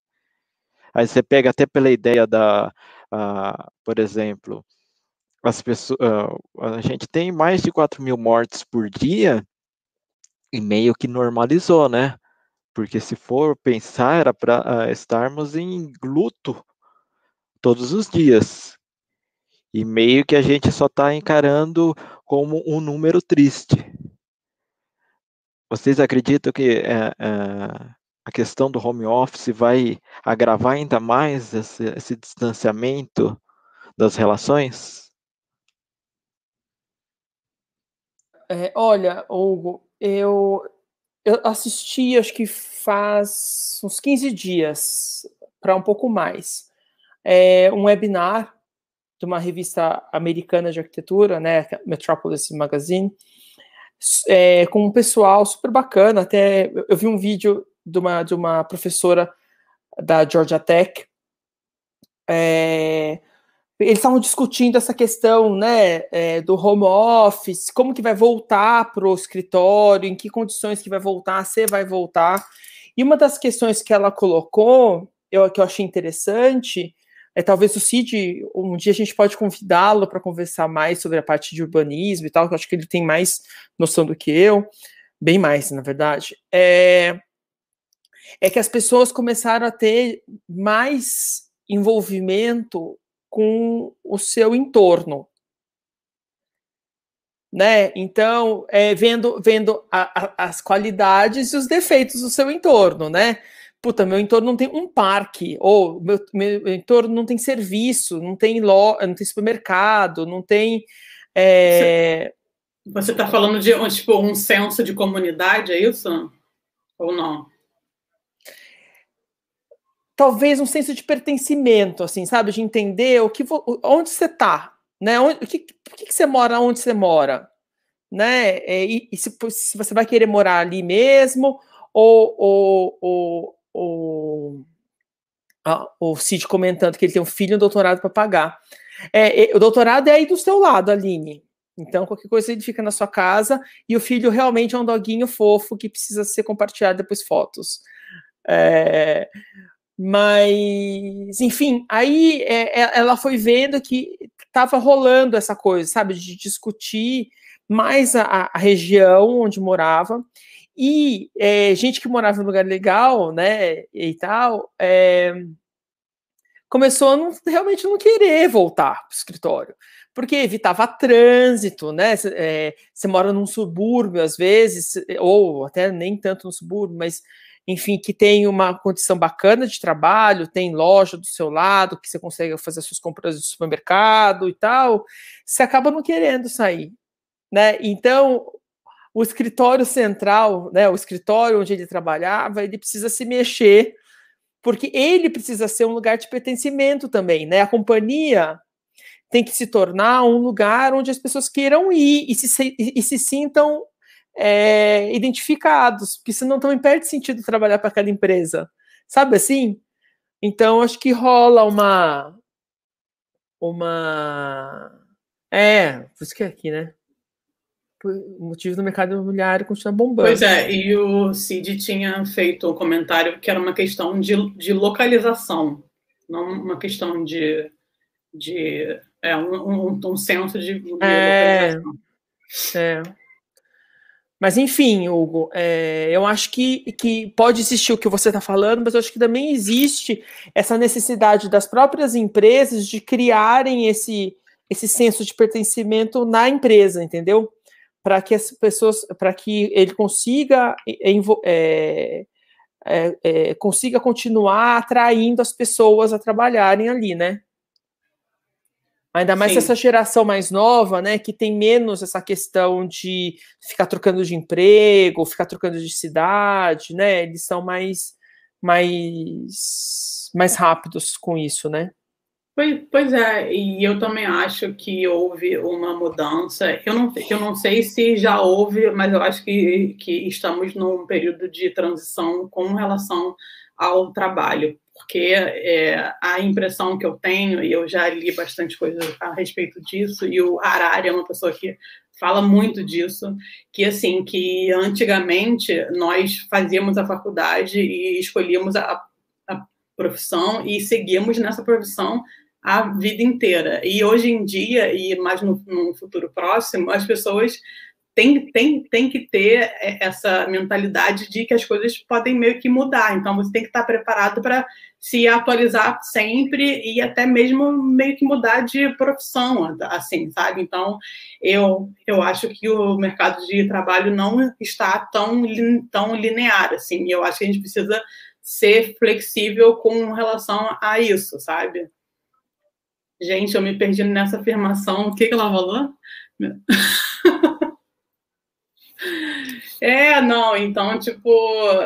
Speaker 3: Aí você pega até pela ideia da, uh, por exemplo, as pessoas, uh, a gente tem mais de 4 mil mortes por dia e meio que normalizou, né? Porque se for pensar, era para ah, estarmos em luto todos os dias. E meio que a gente só está encarando como um número triste. Vocês acreditam que é, é, a questão do home office vai agravar ainda mais esse, esse distanciamento das relações?
Speaker 1: É, olha, Hugo, eu, eu assisti, acho que faz uns 15 dias, para um pouco mais, é, um webinar de uma revista americana de arquitetura, né, Metropolis Magazine, é, com um pessoal super bacana. Até eu vi um vídeo de uma, de uma professora da Georgia Tech. É, eles estavam discutindo essa questão né, é, do home office, como que vai voltar para o escritório, em que condições que vai voltar, se vai voltar. E uma das questões que ela colocou, eu, que eu achei interessante, é talvez o Cid, um dia a gente pode convidá-lo para conversar mais sobre a parte de urbanismo e tal, que eu acho que ele tem mais noção do que eu, bem mais, na verdade. É, é que as pessoas começaram a ter mais envolvimento com o seu entorno. Né? Então, é, vendo, vendo a, a, as qualidades e os defeitos do seu entorno, né? Puta, meu entorno não tem um parque, ou meu, meu entorno não tem serviço, não tem lo, não tem supermercado, não tem. É...
Speaker 2: Você está falando de tipo, um senso de comunidade, é isso? Ou não?
Speaker 1: talvez um senso de pertencimento, assim, sabe, de entender o que onde você está, né? Onde, o que, por que, que você mora onde você mora, né? E, e se, se, você vai querer morar ali mesmo ou, ou, ou, o, a, o Cid comentando que ele tem um filho e um doutorado para pagar. É, o doutorado é aí do seu lado, Aline. Então, qualquer coisa ele fica na sua casa e o filho realmente é um doguinho fofo que precisa ser compartilhado depois fotos. É, mas, enfim, aí é, é ela foi vendo que estava rolando essa coisa, sabe, de discutir mais a, a região onde morava e é, gente que morava em lugar legal, né, e tal, é, começou a não, realmente não querer voltar para o escritório, porque evitava trânsito, né? É, você mora num subúrbio às vezes, ou até nem tanto no subúrbio, mas enfim, que tem uma condição bacana de trabalho, tem loja do seu lado, que você consegue fazer suas compras no supermercado e tal, você acaba não querendo sair, né? Então, o escritório central, né, o escritório onde ele trabalhava, ele precisa se mexer, porque ele precisa ser um lugar de pertencimento também, né? A companhia tem que se tornar um lugar onde as pessoas queiram ir e se, e se sintam é, identificados, porque senão também perde sentido trabalhar para aquela empresa, sabe assim? Então acho que rola uma uma é, por isso que é aqui, né? O motivo do mercado imobiliário continua bombando.
Speaker 2: Pois é, e o Cid tinha feito um comentário que era uma questão de, de localização, não uma questão de, de é, um, um, um senso de, de
Speaker 1: é, localização. É. Mas, enfim, Hugo, é, eu acho que, que pode existir o que você está falando, mas eu acho que também existe essa necessidade das próprias empresas de criarem esse, esse senso de pertencimento na empresa, entendeu? Para que as pessoas, para que ele consiga é, é, é, consiga continuar atraindo as pessoas a trabalharem ali, né? Ainda mais essa geração mais nova, né, que tem menos essa questão de ficar trocando de emprego, ficar trocando de cidade, né? Eles são mais mais mais rápidos com isso, né?
Speaker 2: Pois, pois é, e eu também acho que houve uma mudança. Eu não, eu não sei se já houve, mas eu acho que, que estamos num período de transição com relação ao trabalho porque é, a impressão que eu tenho, e eu já li bastante coisa a respeito disso, e o Harari é uma pessoa que fala muito disso, que assim, que antigamente nós fazíamos a faculdade e escolhíamos a, a profissão e seguíamos nessa profissão a vida inteira. E hoje em dia, e mais no, no futuro próximo, as pessoas tem, tem, tem que ter essa mentalidade de que as coisas podem meio que mudar. Então, você tem que estar preparado para se atualizar sempre e até mesmo meio que mudar de profissão, assim, sabe? Então, eu, eu acho que o mercado de trabalho não está tão, tão linear, assim. Eu acho que a gente precisa ser flexível com relação a isso, sabe? Gente, eu me perdi nessa afirmação. O que, que ela falou? É, não, então, tipo,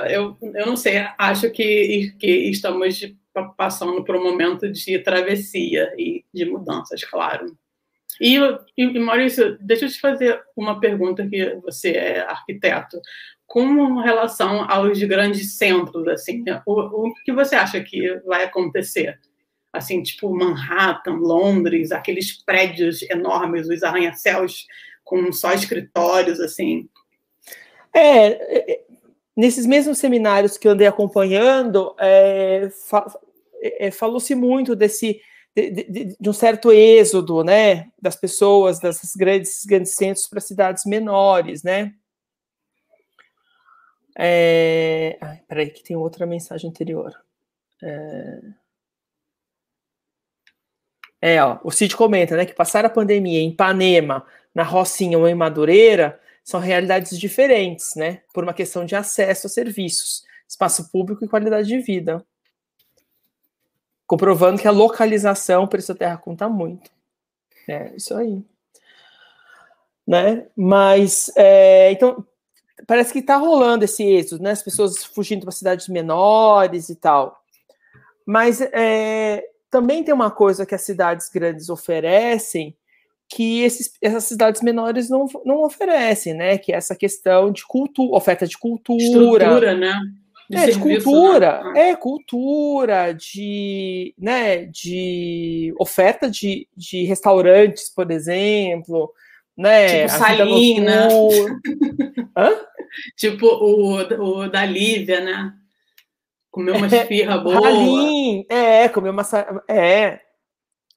Speaker 2: eu, eu não sei, acho que, que estamos passando por um momento de travessia e de mudanças, claro. E, e, Maurício, deixa eu te fazer uma pergunta que você é arquiteto. Com relação aos grandes centros, assim, o, o que você acha que vai acontecer? Assim, tipo Manhattan, Londres, aqueles prédios enormes, os arranha-céus com só escritórios, assim,
Speaker 1: é, é, é, nesses mesmos seminários que eu andei acompanhando, é, fa é, falou-se muito desse de, de, de, um certo êxodo, né, das pessoas desses grandes, grandes centros para cidades menores, né. É... Ai, peraí, que tem outra mensagem anterior. É... é, ó, o Cid comenta, né, que passar a pandemia em Ipanema, na Rocinha ou em Madureira, são realidades diferentes, né? Por uma questão de acesso a serviços, espaço público e qualidade de vida. Comprovando que a localização para essa terra conta muito. É isso aí. Né? Mas, é, então, parece que está rolando esse êxodo, né? As pessoas fugindo para cidades menores e tal. Mas é, também tem uma coisa que as cidades grandes oferecem, que esses, essas cidades menores não, não oferecem, né? Que é essa questão de cultura, oferta de cultura.
Speaker 2: Estrutura, né?
Speaker 1: De é, de cultura, né? é cultura, de, né, de oferta de, de restaurantes, por exemplo, né?
Speaker 2: Tipo Salina. Hã? tipo o, o da Lívia, né? Comer uma é, esfirra boa.
Speaker 1: Halim, é, comer uma. É.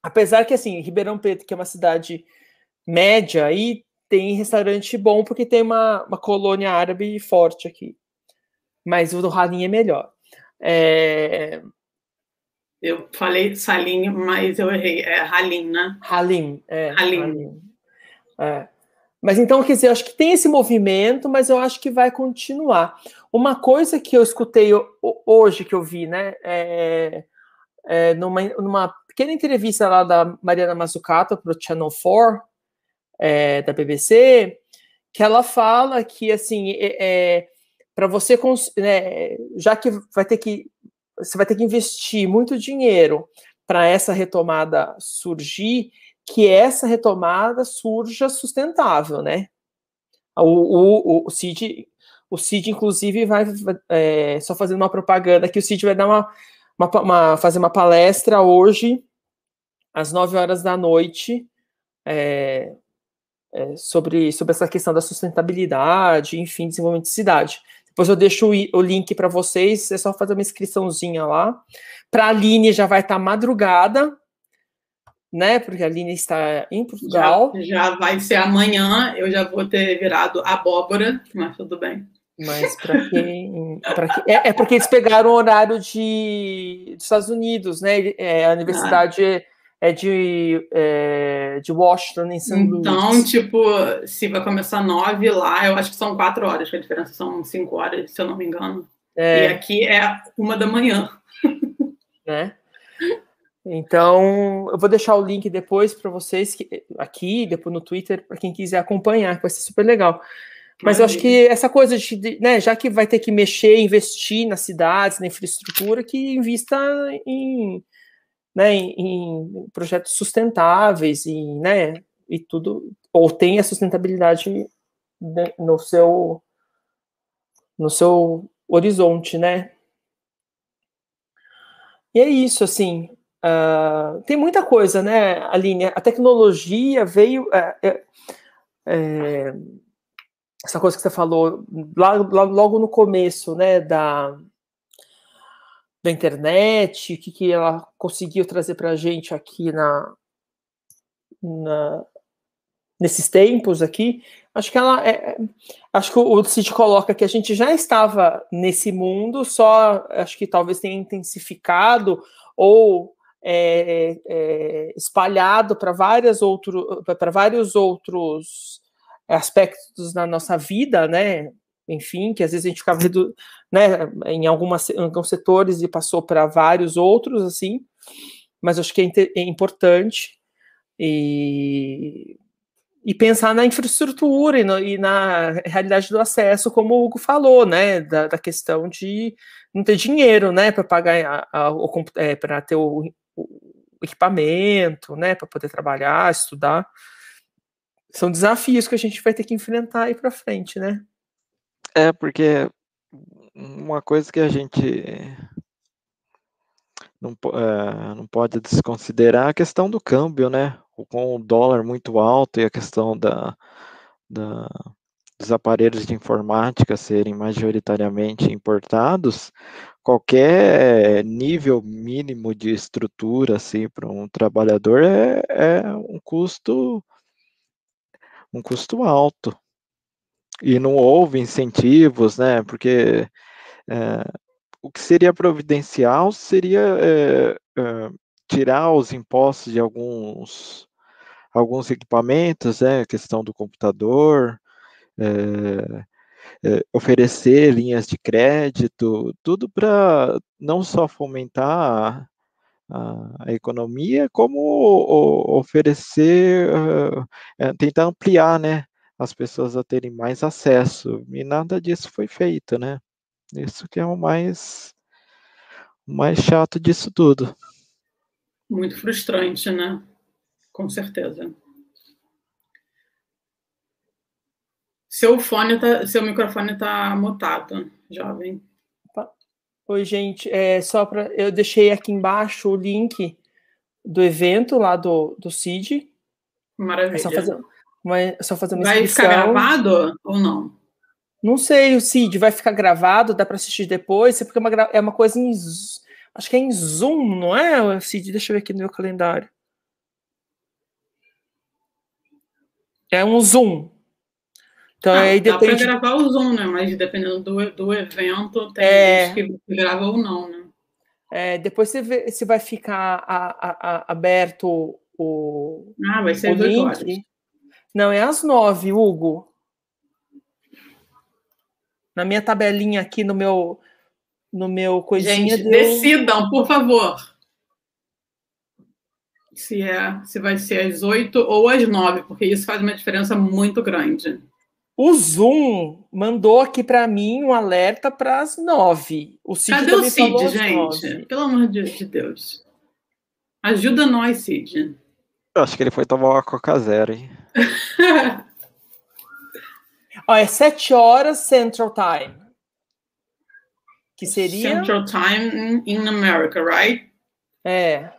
Speaker 1: Apesar que, assim, Ribeirão Preto, que é uma cidade média, aí tem restaurante bom, porque tem uma, uma colônia árabe forte aqui. Mas o do Halim é melhor. É...
Speaker 2: Eu falei Salim, mas eu errei. É Halim, né?
Speaker 1: Halim, é. Halim. Halim. É. Mas então, quer dizer, eu acho que tem esse movimento, mas eu acho que vai continuar. Uma coisa que eu escutei hoje, que eu vi, né, é, é numa, numa pequena entrevista lá da Mariana Mazzucato para o Channel 4, é, da BBC, que ela fala que, assim, é, é para você, né, já que vai ter que, você vai ter que investir muito dinheiro para essa retomada surgir, que essa retomada surja sustentável, né? O, o, o CID, o CID, inclusive, vai é, só fazendo uma propaganda que o CID vai dar uma, uma, uma, fazer uma palestra hoje, às 9 horas da noite, é, é, sobre, sobre essa questão da sustentabilidade, enfim, desenvolvimento de cidade. Depois eu deixo o, o link para vocês, é só fazer uma inscriçãozinha lá. Para a Aline já vai estar tá madrugada, né? Porque a Aline está em Portugal.
Speaker 2: Já, já, vai ser amanhã, eu já vou ter virado abóbora, mas tudo bem.
Speaker 1: Mas para quem. Pra quem é, é, porque eles pegaram o horário de, dos Estados Unidos, né? É, a universidade ah. é de, é, de Washington, em São
Speaker 2: Luís. Então, tipo, se vai começar nove lá, eu acho que são quatro horas, que a diferença são cinco horas, se eu não me engano. É. E aqui é uma da manhã.
Speaker 1: Né? Então, eu vou deixar o link depois para vocês que, aqui, depois no Twitter, para quem quiser acompanhar, que vai ser super legal. Mas eu acho que essa coisa de, né, já que vai ter que mexer, investir nas cidades, na infraestrutura, que invista em, né, em, em projetos sustentáveis e, né, e tudo, ou tenha sustentabilidade no seu no seu horizonte, né? E é isso, assim, Uh, tem muita coisa, né, Aline? A tecnologia veio. É, é, é, essa coisa que você falou logo, logo no começo, né, da, da internet, o que, que ela conseguiu trazer para a gente aqui na, na, nesses tempos aqui, acho que ela é, acho que o Cid coloca que a gente já estava nesse mundo, só acho que talvez tenha intensificado ou é, é, espalhado para várias outro, para vários outros aspectos da nossa vida, né? Enfim, que às vezes a gente ficava né, em, algumas, em alguns setores e passou para vários outros, assim, mas acho que é, é importante e, e pensar na infraestrutura e, no, e, na realidade do acesso, como o Hugo falou, né, da, da questão de não ter dinheiro, né, para pagar é, para ter o, o equipamento, né, para poder trabalhar, estudar. São desafios que a gente vai ter que enfrentar aí para frente, né?
Speaker 3: É, porque uma coisa que a gente não, é, não pode desconsiderar é a questão do câmbio, né? Com o dólar muito alto e a questão da, da, dos aparelhos de informática serem majoritariamente importados, qualquer nível mínimo de estrutura assim para um trabalhador é, é, um custo um custo alto. E não houve incentivos né porque é, o que seria providencial seria é, é, tirar os impostos de alguns alguns equipamentos né questão do computador é, é, oferecer linhas de crédito, tudo para não só fomentar a, a, economia, como o, oferecer, uh, tentar ampliar, né, as pessoas a terem mais acesso, e nada disso foi feito, né, isso que é o mais, mais chato disso tudo.
Speaker 2: Muito frustrante, né, com certeza. Seu fone tá, seu microfone está mutado, jovem.
Speaker 1: Oi, gente. É, só para eu deixei aqui embaixo o link do evento lá do, do CID.
Speaker 2: Maravilha. É
Speaker 1: só fazer, uma, é só fazer uma
Speaker 2: vai
Speaker 1: inscrição.
Speaker 2: ficar gravado ou não?
Speaker 1: Não sei, o CID vai ficar gravado, dá para assistir depois, porque é uma, é uma coisa em. Acho que é em Zoom, não é, Cid? Deixa eu ver aqui no meu calendário. É um Zoom.
Speaker 2: Então, ah, aí depende... Dá para gravar o Zoom, né? Mas dependendo do, do evento, tem é... gente que grava ou não, né?
Speaker 1: É, depois você vê se vai ficar a, a, a, aberto o.
Speaker 2: Ah, vai ser. Horas.
Speaker 1: Não, é às nove, Hugo. Na minha tabelinha aqui no meu no meu coisinha
Speaker 2: Gente, deu... decidam, por favor. Se é, se vai ser às oito ou às nove, porque isso faz uma diferença muito grande.
Speaker 1: O Zoom mandou aqui para mim um alerta para as nove. O
Speaker 2: Cid Cadê o Cid, gente? Pelo amor de Deus. Ajuda nós, Cid.
Speaker 3: Eu acho que ele foi tomar uma Coca Zero, hein?
Speaker 1: Ó, é sete horas Central Time. Que seria.
Speaker 2: Central Time in America, right?
Speaker 1: É.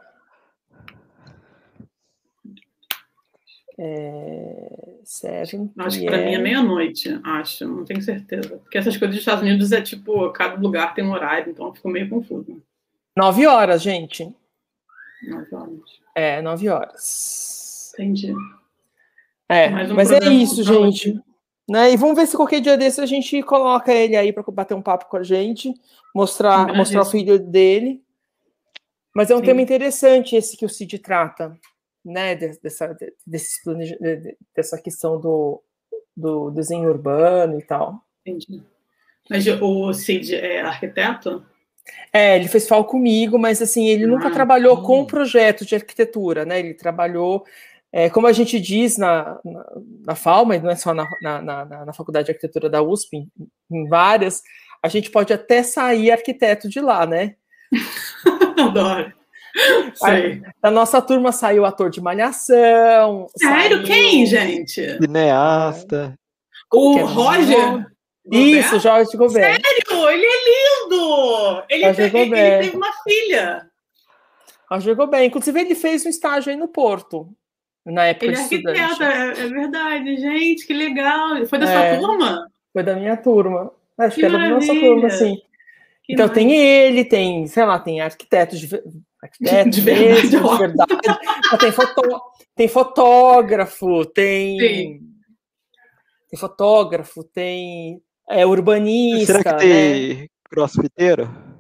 Speaker 1: É, seven
Speaker 2: acho que para mim é meia-noite, acho, não tenho certeza. Porque essas coisas dos Estados Unidos é tipo, cada lugar tem um horário, então eu fico meio confuso.
Speaker 1: Nove horas, gente.
Speaker 2: Nove horas.
Speaker 1: É, nove horas.
Speaker 2: Entendi.
Speaker 1: É, um mas é isso, gente. Né? E vamos ver se qualquer dia desse a gente coloca ele aí para bater um papo com a gente, mostrar, mostrar o filho dele. Mas é um Sim. tema interessante esse que o Cid trata né, dessa, desse, dessa questão do, do desenho urbano e tal.
Speaker 2: Entendi. Mas o Cid é arquiteto?
Speaker 1: É, ele fez FAO comigo, mas assim, ele ah, nunca trabalhou com projetos de arquitetura, né? Ele trabalhou, é, como a gente diz na, na, na FAO, mas não é só na, na, na, na Faculdade de Arquitetura da USP, em, em várias, a gente pode até sair arquiteto de lá, né?
Speaker 2: Adoro.
Speaker 1: Da nossa turma saiu ator de Malhação.
Speaker 2: Sério? Saiu... Quem, gente?
Speaker 3: Cineasta.
Speaker 2: O Roger?
Speaker 1: Isso, Jorge Gobert.
Speaker 2: Sério? Ele é lindo! Ele, Roger te... ele teve uma filha.
Speaker 1: Roger Gobert. Inclusive, ele fez um estágio aí no Porto. Na época
Speaker 2: ele é arquiteto, é, é, verdade. Gente, que legal. Foi da é, sua turma?
Speaker 1: Foi da minha turma. Acho que, que era da nossa turma, sim. Que então tem ele, tem, sei lá, tem arquitetos de arquiteto de verdade, mesmo, de verdade. tem, foto, tem fotógrafo, tem Sim. tem fotógrafo, tem é, urbanista.
Speaker 3: Será que tem né? crossfiteiro?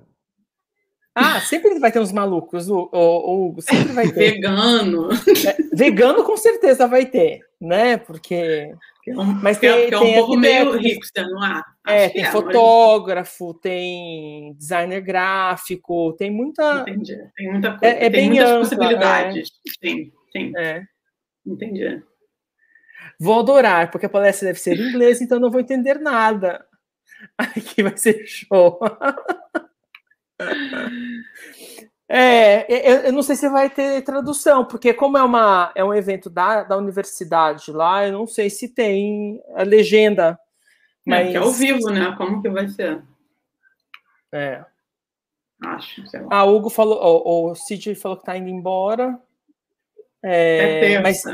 Speaker 1: Ah, sempre vai ter uns malucos, o, o, o sempre vai ter.
Speaker 2: Vegano.
Speaker 1: É, vegano com certeza vai ter, né? Porque
Speaker 2: é mas tem, é, é um tem pouco meio hipster, não
Speaker 1: há? É, tem é, fotógrafo, mas... tem designer gráfico, tem muita.
Speaker 2: Entendi. Tem muita coisa. É, é tem muitas ampla, possibilidades. Sim, sim.
Speaker 1: É.
Speaker 2: Entendi.
Speaker 1: Vou adorar, porque a palestra deve ser em inglês, então não vou entender nada. Aqui vai ser show. É, eu, não sei se vai ter tradução, porque como é, uma, é um evento da, da universidade lá, eu não sei se tem a legenda.
Speaker 2: Mas... É, que é ao vivo, né? Como que vai ser?
Speaker 1: É.
Speaker 2: Acho, sei lá.
Speaker 1: A Hugo falou, o, o Cid falou que tá indo embora. É,
Speaker 2: é
Speaker 1: mas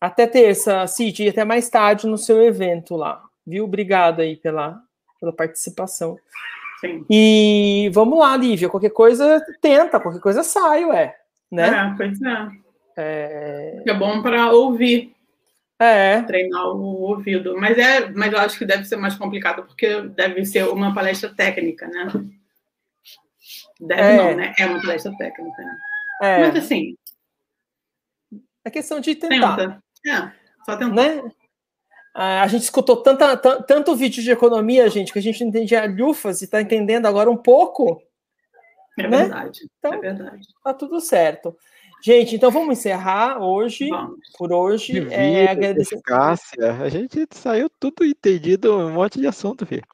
Speaker 1: até terça, Cid, e até mais tarde no seu evento lá. Viu? Obrigado aí pela, pela participação.
Speaker 2: Sim.
Speaker 1: E vamos lá, Lívia, qualquer coisa tenta, qualquer coisa sai, ué. Né?
Speaker 2: É, pois é. É, é bom para ouvir.
Speaker 1: É.
Speaker 2: Treinar o ouvido. Mas, é, mas eu acho que deve ser mais complicado, porque deve ser uma palestra técnica, né? Deve é. não, né? É uma palestra técnica, né? É. Mas assim.
Speaker 1: É questão de tentar.
Speaker 2: Tenta. É, só tentar.
Speaker 1: Né? A gente escutou tanta, tanto vídeo de economia, gente, que a gente não entendia lufas e está entendendo agora um pouco.
Speaker 2: É né? verdade. Então, é verdade.
Speaker 1: Tá tudo certo. Gente, então vamos encerrar hoje, vamos. por hoje.
Speaker 3: De é, agradecer... Cássia, a gente saiu tudo entendido, um monte de assunto, filho.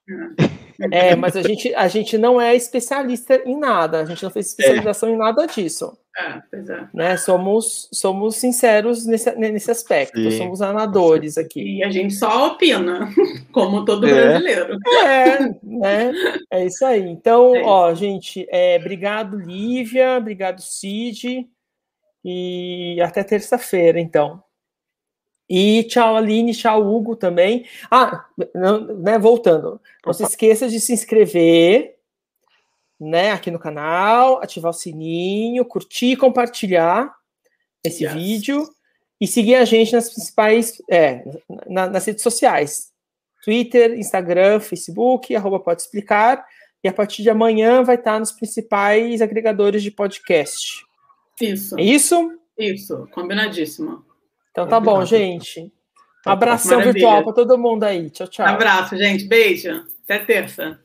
Speaker 1: É, mas a gente, a gente não é especialista em nada, a gente não fez especialização é. em nada disso. É, pois é. Né? Somos, somos sinceros nesse, nesse aspecto, Sim. somos amadores aqui.
Speaker 2: E a gente só opina, como todo é. brasileiro.
Speaker 1: É, né? É isso aí. Então, é isso. ó, gente, é, obrigado, Lívia, obrigado, Cid, e até terça-feira, então. E tchau, Aline, tchau, Hugo também. Ah, não, né, voltando, não se esqueça de se inscrever né, aqui no canal, ativar o sininho, curtir e compartilhar esse yes. vídeo e seguir a gente nas principais, é, na, nas redes sociais, Twitter, Instagram, Facebook, arroba pode explicar, e a partir de amanhã vai estar nos principais agregadores de podcast.
Speaker 2: Isso.
Speaker 1: É isso?
Speaker 2: Isso, combinadíssimo.
Speaker 1: Então tá bom, gente. Um tá abração Maravilha. virtual para todo mundo aí. Tchau, tchau.
Speaker 2: abraço, gente. Beijo. Até terça.